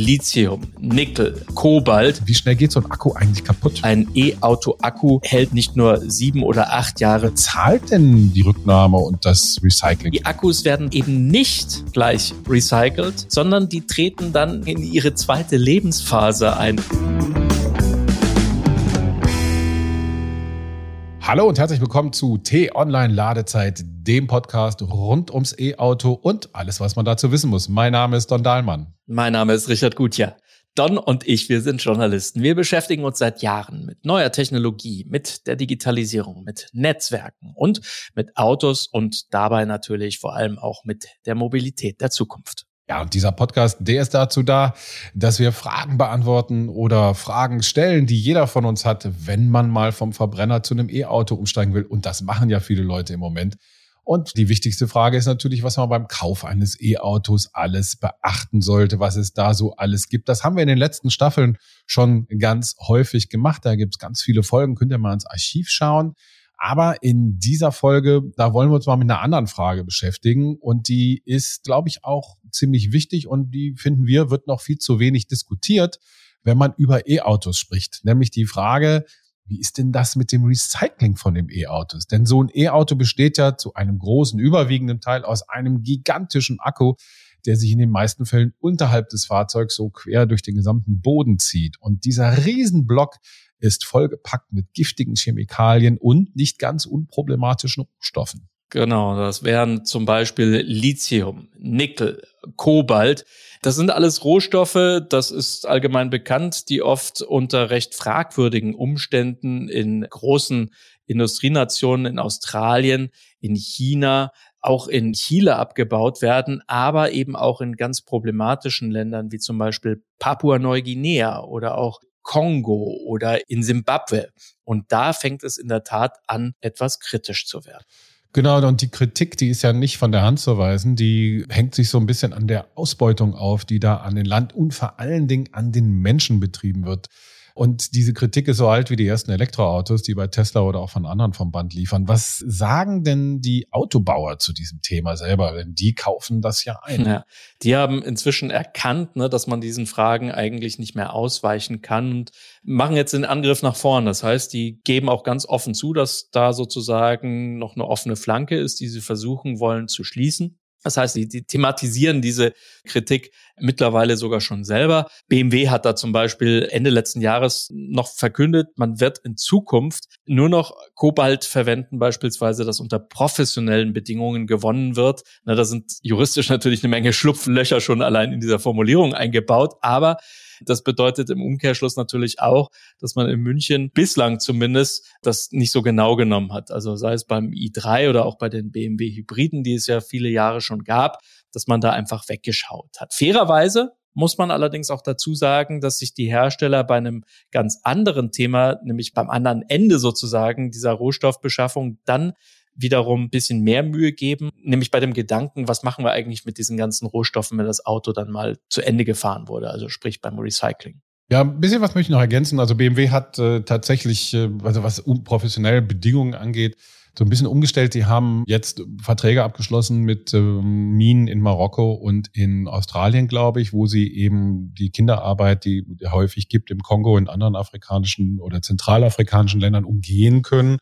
Lithium, Nickel, Kobalt. Wie schnell geht so ein Akku eigentlich kaputt? Ein E-Auto-Akku hält nicht nur sieben oder acht Jahre. Zahlt denn die Rücknahme und das Recycling? Die Akkus werden eben nicht gleich recycelt, sondern die treten dann in ihre zweite Lebensphase ein. Hallo und herzlich willkommen zu T-Online Ladezeit, dem Podcast rund ums E-Auto und alles, was man dazu wissen muss. Mein Name ist Don Dahlmann. Mein Name ist Richard Gutjahr. Don und ich, wir sind Journalisten. Wir beschäftigen uns seit Jahren mit neuer Technologie, mit der Digitalisierung, mit Netzwerken und mit Autos und dabei natürlich vor allem auch mit der Mobilität der Zukunft. Ja, und dieser Podcast, der ist dazu da, dass wir Fragen beantworten oder Fragen stellen, die jeder von uns hat, wenn man mal vom Verbrenner zu einem E-Auto umsteigen will. Und das machen ja viele Leute im Moment. Und die wichtigste Frage ist natürlich, was man beim Kauf eines E-Autos alles beachten sollte, was es da so alles gibt. Das haben wir in den letzten Staffeln schon ganz häufig gemacht. Da gibt es ganz viele Folgen, könnt ihr mal ins Archiv schauen. Aber in dieser Folge, da wollen wir uns mal mit einer anderen Frage beschäftigen. Und die ist, glaube ich, auch ziemlich wichtig und die finden wir, wird noch viel zu wenig diskutiert, wenn man über E-Autos spricht. Nämlich die Frage, wie ist denn das mit dem Recycling von dem E-Autos? Denn so ein E-Auto besteht ja zu einem großen, überwiegenden Teil aus einem gigantischen Akku, der sich in den meisten Fällen unterhalb des Fahrzeugs so quer durch den gesamten Boden zieht. Und dieser Riesenblock ist vollgepackt mit giftigen Chemikalien und nicht ganz unproblematischen Rohstoffen. Genau, das wären zum Beispiel Lithium, Nickel, Kobalt. Das sind alles Rohstoffe, das ist allgemein bekannt, die oft unter recht fragwürdigen Umständen in großen Industrienationen in Australien, in China, auch in Chile abgebaut werden, aber eben auch in ganz problematischen Ländern wie zum Beispiel Papua-Neuguinea oder auch Kongo oder in Simbabwe. Und da fängt es in der Tat an, etwas kritisch zu werden. Genau, und die Kritik, die ist ja nicht von der Hand zu weisen, die hängt sich so ein bisschen an der Ausbeutung auf, die da an den Land und vor allen Dingen an den Menschen betrieben wird. Und diese Kritik ist so alt wie die ersten Elektroautos, die bei Tesla oder auch von anderen vom Band liefern. Was sagen denn die Autobauer zu diesem Thema selber? Denn die kaufen das ja ein. Ja, die haben inzwischen erkannt, ne, dass man diesen Fragen eigentlich nicht mehr ausweichen kann und machen jetzt den Angriff nach vorn. Das heißt, die geben auch ganz offen zu, dass da sozusagen noch eine offene Flanke ist, die sie versuchen wollen zu schließen. Das heißt, die, die thematisieren diese Kritik mittlerweile sogar schon selber. BMW hat da zum Beispiel Ende letzten Jahres noch verkündet, man wird in Zukunft nur noch Kobalt verwenden, beispielsweise, das unter professionellen Bedingungen gewonnen wird. Na, da sind juristisch natürlich eine Menge Schlupflöcher schon allein in dieser Formulierung eingebaut, aber das bedeutet im Umkehrschluss natürlich auch, dass man in München bislang zumindest das nicht so genau genommen hat. Also sei es beim i3 oder auch bei den BMW Hybriden, die es ja viele Jahre schon gab, dass man da einfach weggeschaut hat. Fairerweise muss man allerdings auch dazu sagen, dass sich die Hersteller bei einem ganz anderen Thema, nämlich beim anderen Ende sozusagen dieser Rohstoffbeschaffung, dann wiederum ein bisschen mehr Mühe geben, nämlich bei dem Gedanken, was machen wir eigentlich mit diesen ganzen Rohstoffen, wenn das Auto dann mal zu Ende gefahren wurde, also sprich beim Recycling. Ja, ein bisschen was möchte ich noch ergänzen. Also BMW hat äh, tatsächlich, äh, also was professionelle Bedingungen angeht, so ein bisschen umgestellt. Die haben jetzt Verträge abgeschlossen mit äh, Minen in Marokko und in Australien, glaube ich, wo sie eben die Kinderarbeit, die häufig gibt im Kongo, in anderen afrikanischen oder zentralafrikanischen Ländern umgehen können.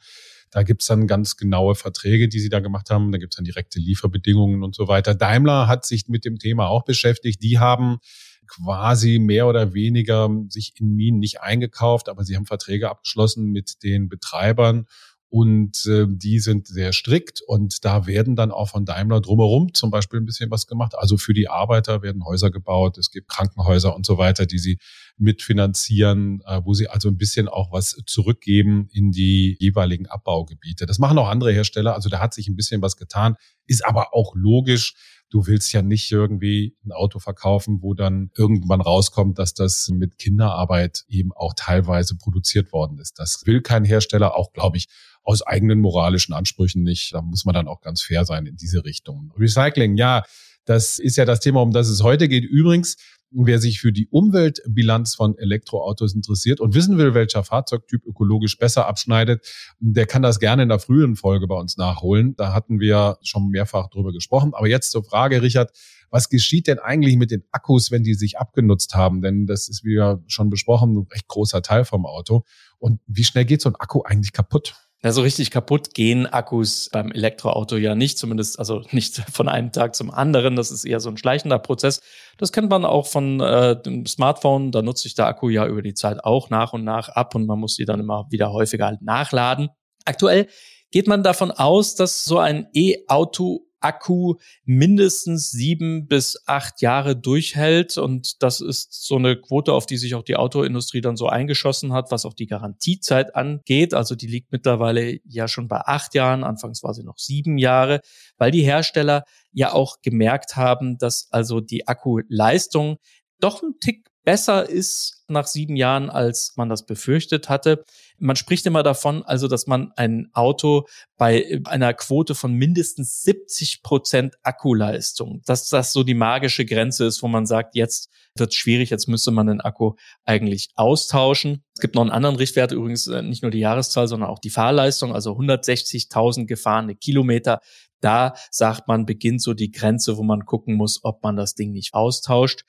Da gibt's dann ganz genaue Verträge, die sie da gemacht haben. Da gibt's dann direkte Lieferbedingungen und so weiter. Daimler hat sich mit dem Thema auch beschäftigt. Die haben quasi mehr oder weniger sich in Minen nicht eingekauft, aber sie haben Verträge abgeschlossen mit den Betreibern und äh, die sind sehr strikt und da werden dann auch von Daimler drumherum zum Beispiel ein bisschen was gemacht. Also für die Arbeiter werden Häuser gebaut, es gibt Krankenhäuser und so weiter, die sie mitfinanzieren, äh, wo sie also ein bisschen auch was zurückgeben in die jeweiligen Abbaugebiete. Das machen auch andere Hersteller, also da hat sich ein bisschen was getan, ist aber auch logisch, du willst ja nicht irgendwie ein Auto verkaufen, wo dann irgendwann rauskommt, dass das mit Kinderarbeit eben auch teilweise produziert worden ist. Das will kein Hersteller, auch glaube ich, aus eigenen moralischen Ansprüchen nicht. Da muss man dann auch ganz fair sein in diese Richtung. Recycling, ja, das ist ja das Thema, um das es heute geht. Übrigens, Wer sich für die Umweltbilanz von Elektroautos interessiert und wissen will, welcher Fahrzeugtyp ökologisch besser abschneidet, der kann das gerne in der frühen Folge bei uns nachholen. Da hatten wir schon mehrfach drüber gesprochen. Aber jetzt zur Frage, Richard, was geschieht denn eigentlich mit den Akkus, wenn die sich abgenutzt haben? Denn das ist, wie ja schon besprochen, ein recht großer Teil vom Auto. Und wie schnell geht so ein Akku eigentlich kaputt? Ja, so richtig kaputt gehen Akkus beim Elektroauto ja nicht, zumindest also nicht von einem Tag zum anderen. Das ist eher so ein schleichender Prozess. Das kennt man auch von äh, dem Smartphone. Da nutzt sich der Akku ja über die Zeit auch nach und nach ab und man muss sie dann immer wieder häufiger halt nachladen. Aktuell geht man davon aus, dass so ein E-Auto Akku mindestens sieben bis acht Jahre durchhält. Und das ist so eine Quote, auf die sich auch die Autoindustrie dann so eingeschossen hat, was auch die Garantiezeit angeht. Also die liegt mittlerweile ja schon bei acht Jahren. Anfangs war sie noch sieben Jahre, weil die Hersteller ja auch gemerkt haben, dass also die Akkuleistung doch ein Tick besser ist nach sieben Jahren, als man das befürchtet hatte. Man spricht immer davon, also, dass man ein Auto bei einer Quote von mindestens 70 Prozent Akkuleistung, dass das so die magische Grenze ist, wo man sagt, jetzt wird es schwierig, jetzt müsste man den Akku eigentlich austauschen. Es gibt noch einen anderen Richtwert, übrigens äh, nicht nur die Jahreszahl, sondern auch die Fahrleistung, also 160.000 gefahrene Kilometer. Da sagt man, beginnt so die Grenze, wo man gucken muss, ob man das Ding nicht austauscht.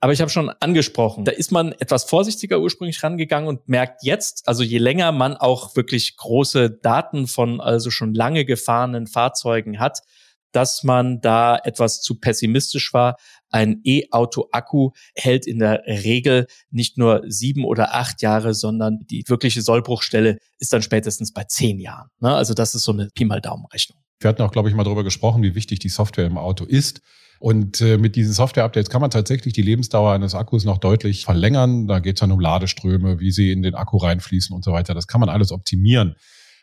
Aber ich habe schon angesprochen, da ist man etwas vorsichtiger ursprünglich rangegangen und merkt jetzt, also je länger man auch wirklich große Daten von also schon lange gefahrenen Fahrzeugen hat, dass man da etwas zu pessimistisch war. Ein E-Auto-Akku hält in der Regel nicht nur sieben oder acht Jahre, sondern die wirkliche Sollbruchstelle ist dann spätestens bei zehn Jahren. Ne? Also das ist so eine Pi mal Daumen-Rechnung. Wir hatten auch, glaube ich, mal darüber gesprochen, wie wichtig die Software im Auto ist. Und äh, mit diesen Software-Updates kann man tatsächlich die Lebensdauer eines Akkus noch deutlich verlängern. Da geht es dann um Ladeströme, wie sie in den Akku reinfließen und so weiter. Das kann man alles optimieren.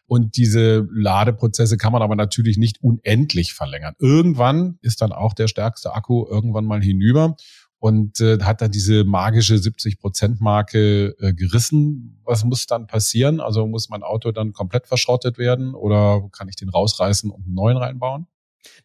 Und diese Ladeprozesse kann man aber natürlich nicht unendlich verlängern. Irgendwann ist dann auch der stärkste Akku irgendwann mal hinüber und äh, hat dann diese magische 70-Prozent-Marke äh, gerissen. Was muss dann passieren? Also muss mein Auto dann komplett verschrottet werden oder kann ich den rausreißen und einen neuen reinbauen?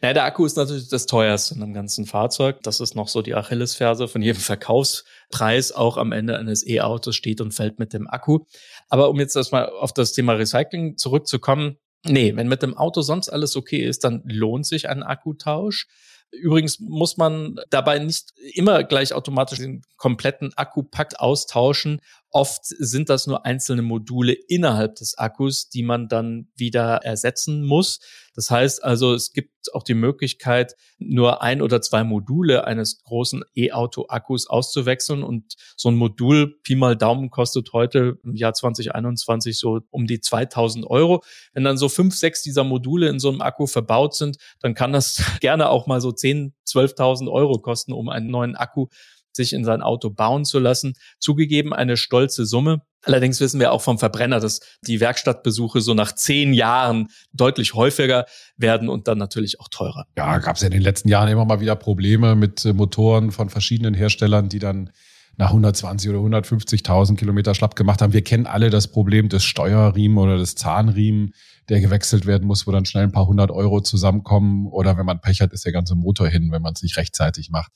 Naja, der Akku ist natürlich das teuerste in einem ganzen Fahrzeug. Das ist noch so die Achillesferse von jedem Verkaufspreis. Auch am Ende eines E-Autos steht und fällt mit dem Akku. Aber um jetzt erstmal auf das Thema Recycling zurückzukommen. Nee, wenn mit dem Auto sonst alles okay ist, dann lohnt sich ein Akkutausch. Übrigens muss man dabei nicht immer gleich automatisch den kompletten Akkupack austauschen. Oft sind das nur einzelne Module innerhalb des Akkus, die man dann wieder ersetzen muss. Das heißt also, es gibt auch die Möglichkeit, nur ein oder zwei Module eines großen E-Auto-Akkus auszuwechseln. Und so ein Modul, Pi mal Daumen, kostet heute im Jahr 2021 so um die 2000 Euro. Wenn dann so fünf, sechs dieser Module in so einem Akku verbaut sind, dann kann das gerne auch mal so 10, 12.000 Euro kosten, um einen neuen Akku sich in sein Auto bauen zu lassen. Zugegeben eine stolze Summe. Allerdings wissen wir auch vom Verbrenner, dass die Werkstattbesuche so nach zehn Jahren deutlich häufiger werden und dann natürlich auch teurer. Ja, gab es ja in den letzten Jahren immer mal wieder Probleme mit äh, Motoren von verschiedenen Herstellern, die dann nach 120 oder 150.000 Kilometer schlapp gemacht haben. Wir kennen alle das Problem des Steuerriemen oder des Zahnriemen, der gewechselt werden muss, wo dann schnell ein paar hundert Euro zusammenkommen. Oder wenn man Pech hat, ist der ganze Motor hin, wenn man es nicht rechtzeitig macht.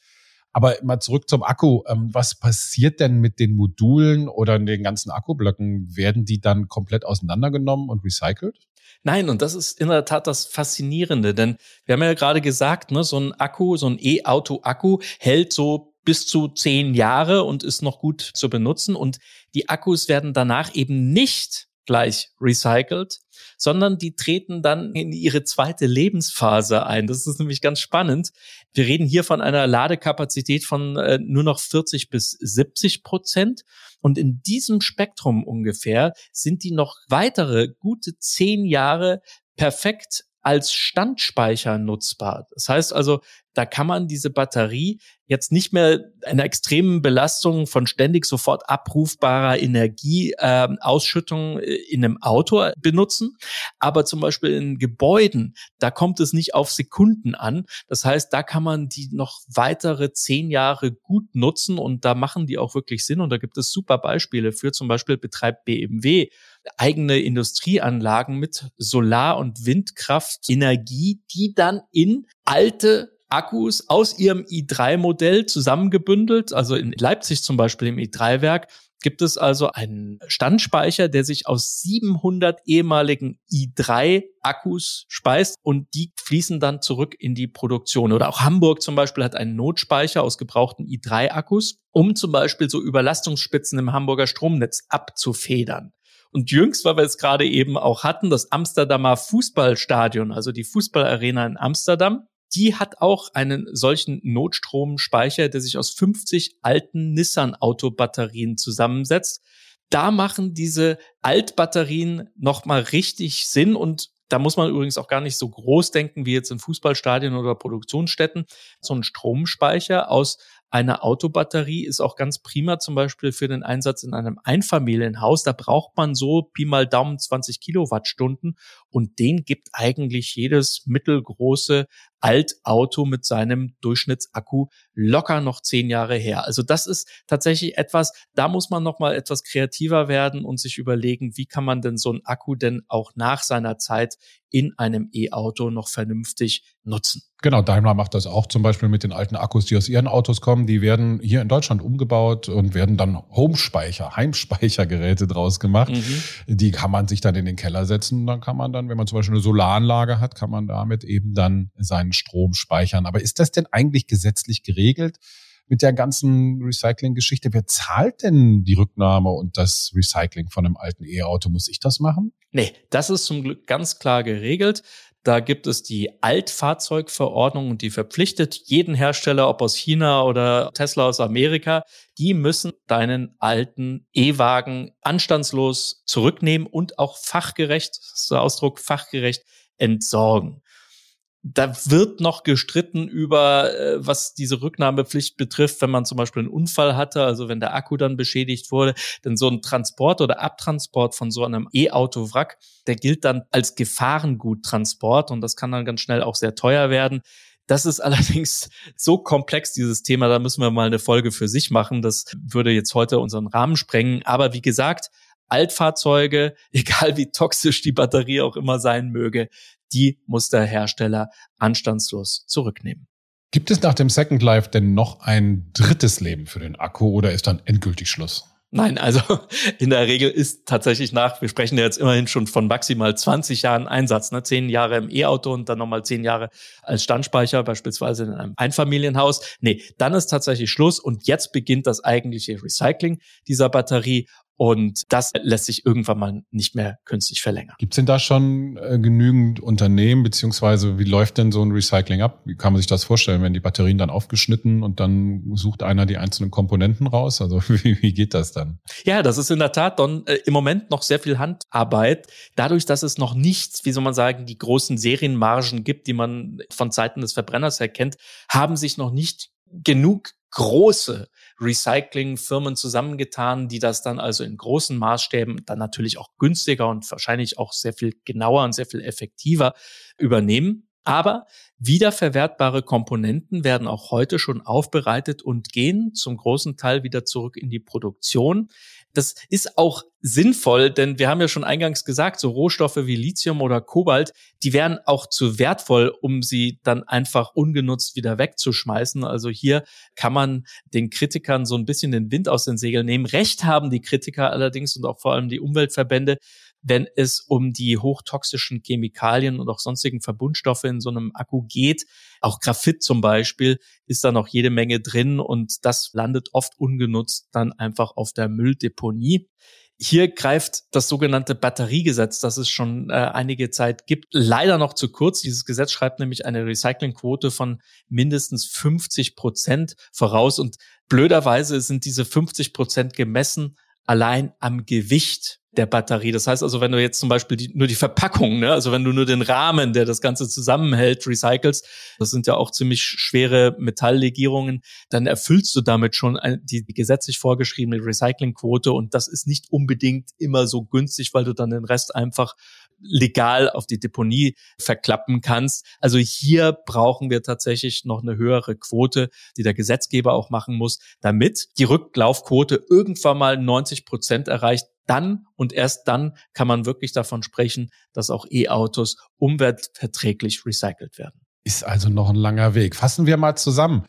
Aber mal zurück zum Akku. Ähm, was passiert denn mit den Modulen oder den ganzen Akkublöcken? Werden die dann komplett auseinandergenommen und recycelt? Nein, und das ist in der Tat das Faszinierende, denn wir haben ja gerade gesagt, ne, so ein Akku, so ein E-Auto-Akku hält so bis zu zehn Jahre und ist noch gut zu benutzen. Und die Akkus werden danach eben nicht gleich recycelt, sondern die treten dann in ihre zweite Lebensphase ein. Das ist nämlich ganz spannend. Wir reden hier von einer Ladekapazität von äh, nur noch 40 bis 70 Prozent. Und in diesem Spektrum ungefähr sind die noch weitere gute zehn Jahre perfekt als Standspeicher nutzbar. Das heißt also, da kann man diese Batterie jetzt nicht mehr einer extremen Belastung von ständig sofort abrufbarer Energieausschüttung ähm, äh, in einem Auto benutzen. Aber zum Beispiel in Gebäuden, da kommt es nicht auf Sekunden an. Das heißt, da kann man die noch weitere zehn Jahre gut nutzen und da machen die auch wirklich Sinn. Und da gibt es super Beispiele für. Zum Beispiel betreibt BMW eigene Industrieanlagen mit Solar- und Windkraftenergie, die dann in alte Akkus aus ihrem i3-Modell zusammengebündelt. Also in Leipzig zum Beispiel im i3-Werk gibt es also einen Standspeicher, der sich aus 700 ehemaligen i3-Akkus speist und die fließen dann zurück in die Produktion. Oder auch Hamburg zum Beispiel hat einen Notspeicher aus gebrauchten i3-Akkus, um zum Beispiel so Überlastungsspitzen im Hamburger Stromnetz abzufedern. Und jüngst, weil wir es gerade eben auch hatten, das Amsterdamer Fußballstadion, also die Fußballarena in Amsterdam, die hat auch einen solchen Notstromspeicher, der sich aus 50 alten Nissan-Autobatterien zusammensetzt. Da machen diese Altbatterien nochmal richtig Sinn und da muss man übrigens auch gar nicht so groß denken wie jetzt in Fußballstadien oder Produktionsstätten. So ein Stromspeicher aus einer Autobatterie ist auch ganz prima zum Beispiel für den Einsatz in einem Einfamilienhaus. Da braucht man so Pi mal Daumen 20 Kilowattstunden und den gibt eigentlich jedes mittelgroße Altauto mit seinem Durchschnittsakku locker noch zehn Jahre her. Also das ist tatsächlich etwas, da muss man noch mal etwas kreativer werden und sich überlegen, wie kann man denn so einen Akku denn auch nach seiner Zeit in einem E-Auto noch vernünftig nutzen. Genau, Daimler macht das auch zum Beispiel mit den alten Akkus, die aus ihren Autos kommen. Die werden hier in Deutschland umgebaut und werden dann Homespeicher, Heimspeichergeräte draus gemacht. Mhm. Die kann man sich dann in den Keller setzen. Dann kann man dann, wenn man zum Beispiel eine Solaranlage hat, kann man damit eben dann seinen Strom speichern. Aber ist das denn eigentlich gesetzlich geregelt? Mit der ganzen Recycling-Geschichte. Wer zahlt denn die Rücknahme und das Recycling von einem alten E-Auto? Muss ich das machen? Nee, das ist zum Glück ganz klar geregelt. Da gibt es die Altfahrzeugverordnung und die verpflichtet jeden Hersteller, ob aus China oder Tesla aus Amerika, die müssen deinen alten E-Wagen anstandslos zurücknehmen und auch fachgerecht, das ist der Ausdruck, fachgerecht entsorgen da wird noch gestritten über, äh, was diese Rücknahmepflicht betrifft, wenn man zum Beispiel einen Unfall hatte, also wenn der Akku dann beschädigt wurde. Denn so ein Transport oder Abtransport von so einem E-Auto-Wrack, der gilt dann als Gefahrengуttransport und das kann dann ganz schnell auch sehr teuer werden. Das ist allerdings so komplex, dieses Thema, da müssen wir mal eine Folge für sich machen. Das würde jetzt heute unseren Rahmen sprengen. Aber wie gesagt, Altfahrzeuge, egal wie toxisch die Batterie auch immer sein möge, die muss der Hersteller anstandslos zurücknehmen. Gibt es nach dem Second Life denn noch ein drittes Leben für den Akku oder ist dann endgültig Schluss? Nein, also in der Regel ist tatsächlich nach, wir sprechen ja jetzt immerhin schon von maximal 20 Jahren Einsatz, ne? zehn Jahre im E-Auto und dann nochmal zehn Jahre als Standspeicher, beispielsweise in einem Einfamilienhaus. Nee, dann ist tatsächlich Schluss und jetzt beginnt das eigentliche Recycling dieser Batterie und das lässt sich irgendwann mal nicht mehr künstlich verlängern. Gibt es denn da schon äh, genügend Unternehmen, beziehungsweise wie läuft denn so ein Recycling ab? Wie kann man sich das vorstellen, wenn die Batterien dann aufgeschnitten und dann sucht einer die einzelnen Komponenten raus? Also wie, wie geht das dann? Ja, das ist in der Tat dann äh, im Moment noch sehr viel Handarbeit. Dadurch, dass es noch nichts, wie soll man sagen, die großen Serienmargen gibt, die man von Seiten des Verbrenners erkennt, haben sich noch nicht genug große Recyclingfirmen zusammengetan, die das dann also in großen Maßstäben dann natürlich auch günstiger und wahrscheinlich auch sehr viel genauer und sehr viel effektiver übernehmen. Aber wiederverwertbare Komponenten werden auch heute schon aufbereitet und gehen zum großen Teil wieder zurück in die Produktion. Das ist auch sinnvoll, denn wir haben ja schon eingangs gesagt, so Rohstoffe wie Lithium oder Kobalt, die wären auch zu wertvoll, um sie dann einfach ungenutzt wieder wegzuschmeißen. Also hier kann man den Kritikern so ein bisschen den Wind aus den Segeln nehmen. Recht haben die Kritiker allerdings und auch vor allem die Umweltverbände, wenn es um die hochtoxischen Chemikalien und auch sonstigen Verbundstoffe in so einem Akku geht. Auch Graphit zum Beispiel ist da noch jede Menge drin und das landet oft ungenutzt dann einfach auf der Mülldeponie. Hier greift das sogenannte Batteriegesetz, das es schon äh, einige Zeit gibt, leider noch zu kurz. Dieses Gesetz schreibt nämlich eine Recyclingquote von mindestens 50 Prozent voraus. Und blöderweise sind diese 50 Prozent gemessen allein am Gewicht der Batterie. Das heißt also, wenn du jetzt zum Beispiel die, nur die Verpackung, ne, also wenn du nur den Rahmen, der das Ganze zusammenhält, recycelst, das sind ja auch ziemlich schwere Metalllegierungen, dann erfüllst du damit schon die, die gesetzlich vorgeschriebene Recyclingquote und das ist nicht unbedingt immer so günstig, weil du dann den Rest einfach legal auf die Deponie verklappen kannst. Also hier brauchen wir tatsächlich noch eine höhere Quote, die der Gesetzgeber auch machen muss, damit die Rücklaufquote irgendwann mal 90 Prozent erreicht. Dann und erst dann kann man wirklich davon sprechen, dass auch E-Autos umweltverträglich recycelt werden. Ist also noch ein langer Weg. Fassen wir mal zusammen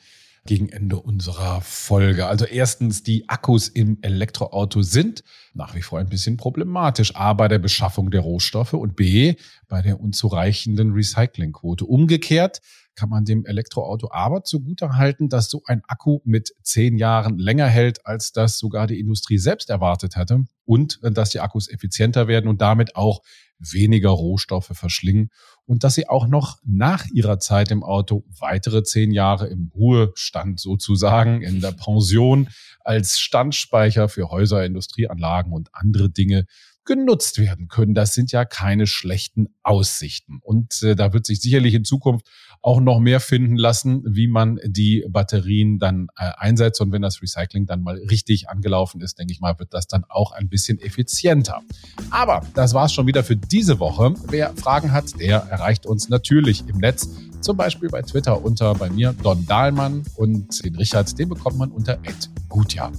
gegen Ende unserer Folge. Also erstens, die Akkus im Elektroauto sind nach wie vor ein bisschen problematisch. A, bei der Beschaffung der Rohstoffe und B, bei der unzureichenden Recyclingquote. Umgekehrt kann man dem Elektroauto aber zugute halten, dass so ein Akku mit zehn Jahren länger hält, als das sogar die Industrie selbst erwartet hatte und dass die Akkus effizienter werden und damit auch weniger Rohstoffe verschlingen und dass sie auch noch nach ihrer Zeit im Auto weitere zehn Jahre im Ruhestand sozusagen in der Pension als Standspeicher für Häuser, Industrieanlagen und andere Dinge genutzt werden können. Das sind ja keine schlechten Aussichten. Und äh, da wird sich sicherlich in Zukunft auch noch mehr finden lassen, wie man die Batterien dann äh, einsetzt. Und wenn das Recycling dann mal richtig angelaufen ist, denke ich mal, wird das dann auch ein bisschen effizienter. Aber das war's schon wieder für diese Woche. Wer Fragen hat, der erreicht uns natürlich im Netz. Zum Beispiel bei Twitter unter bei mir Don Dahlmann und den Richard, den bekommt man unter Gutjahr.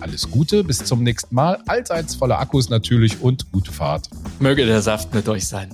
Alles Gute, bis zum nächsten Mal. Allseits voller Akkus natürlich und gute Fahrt. Möge der Saft mit euch sein.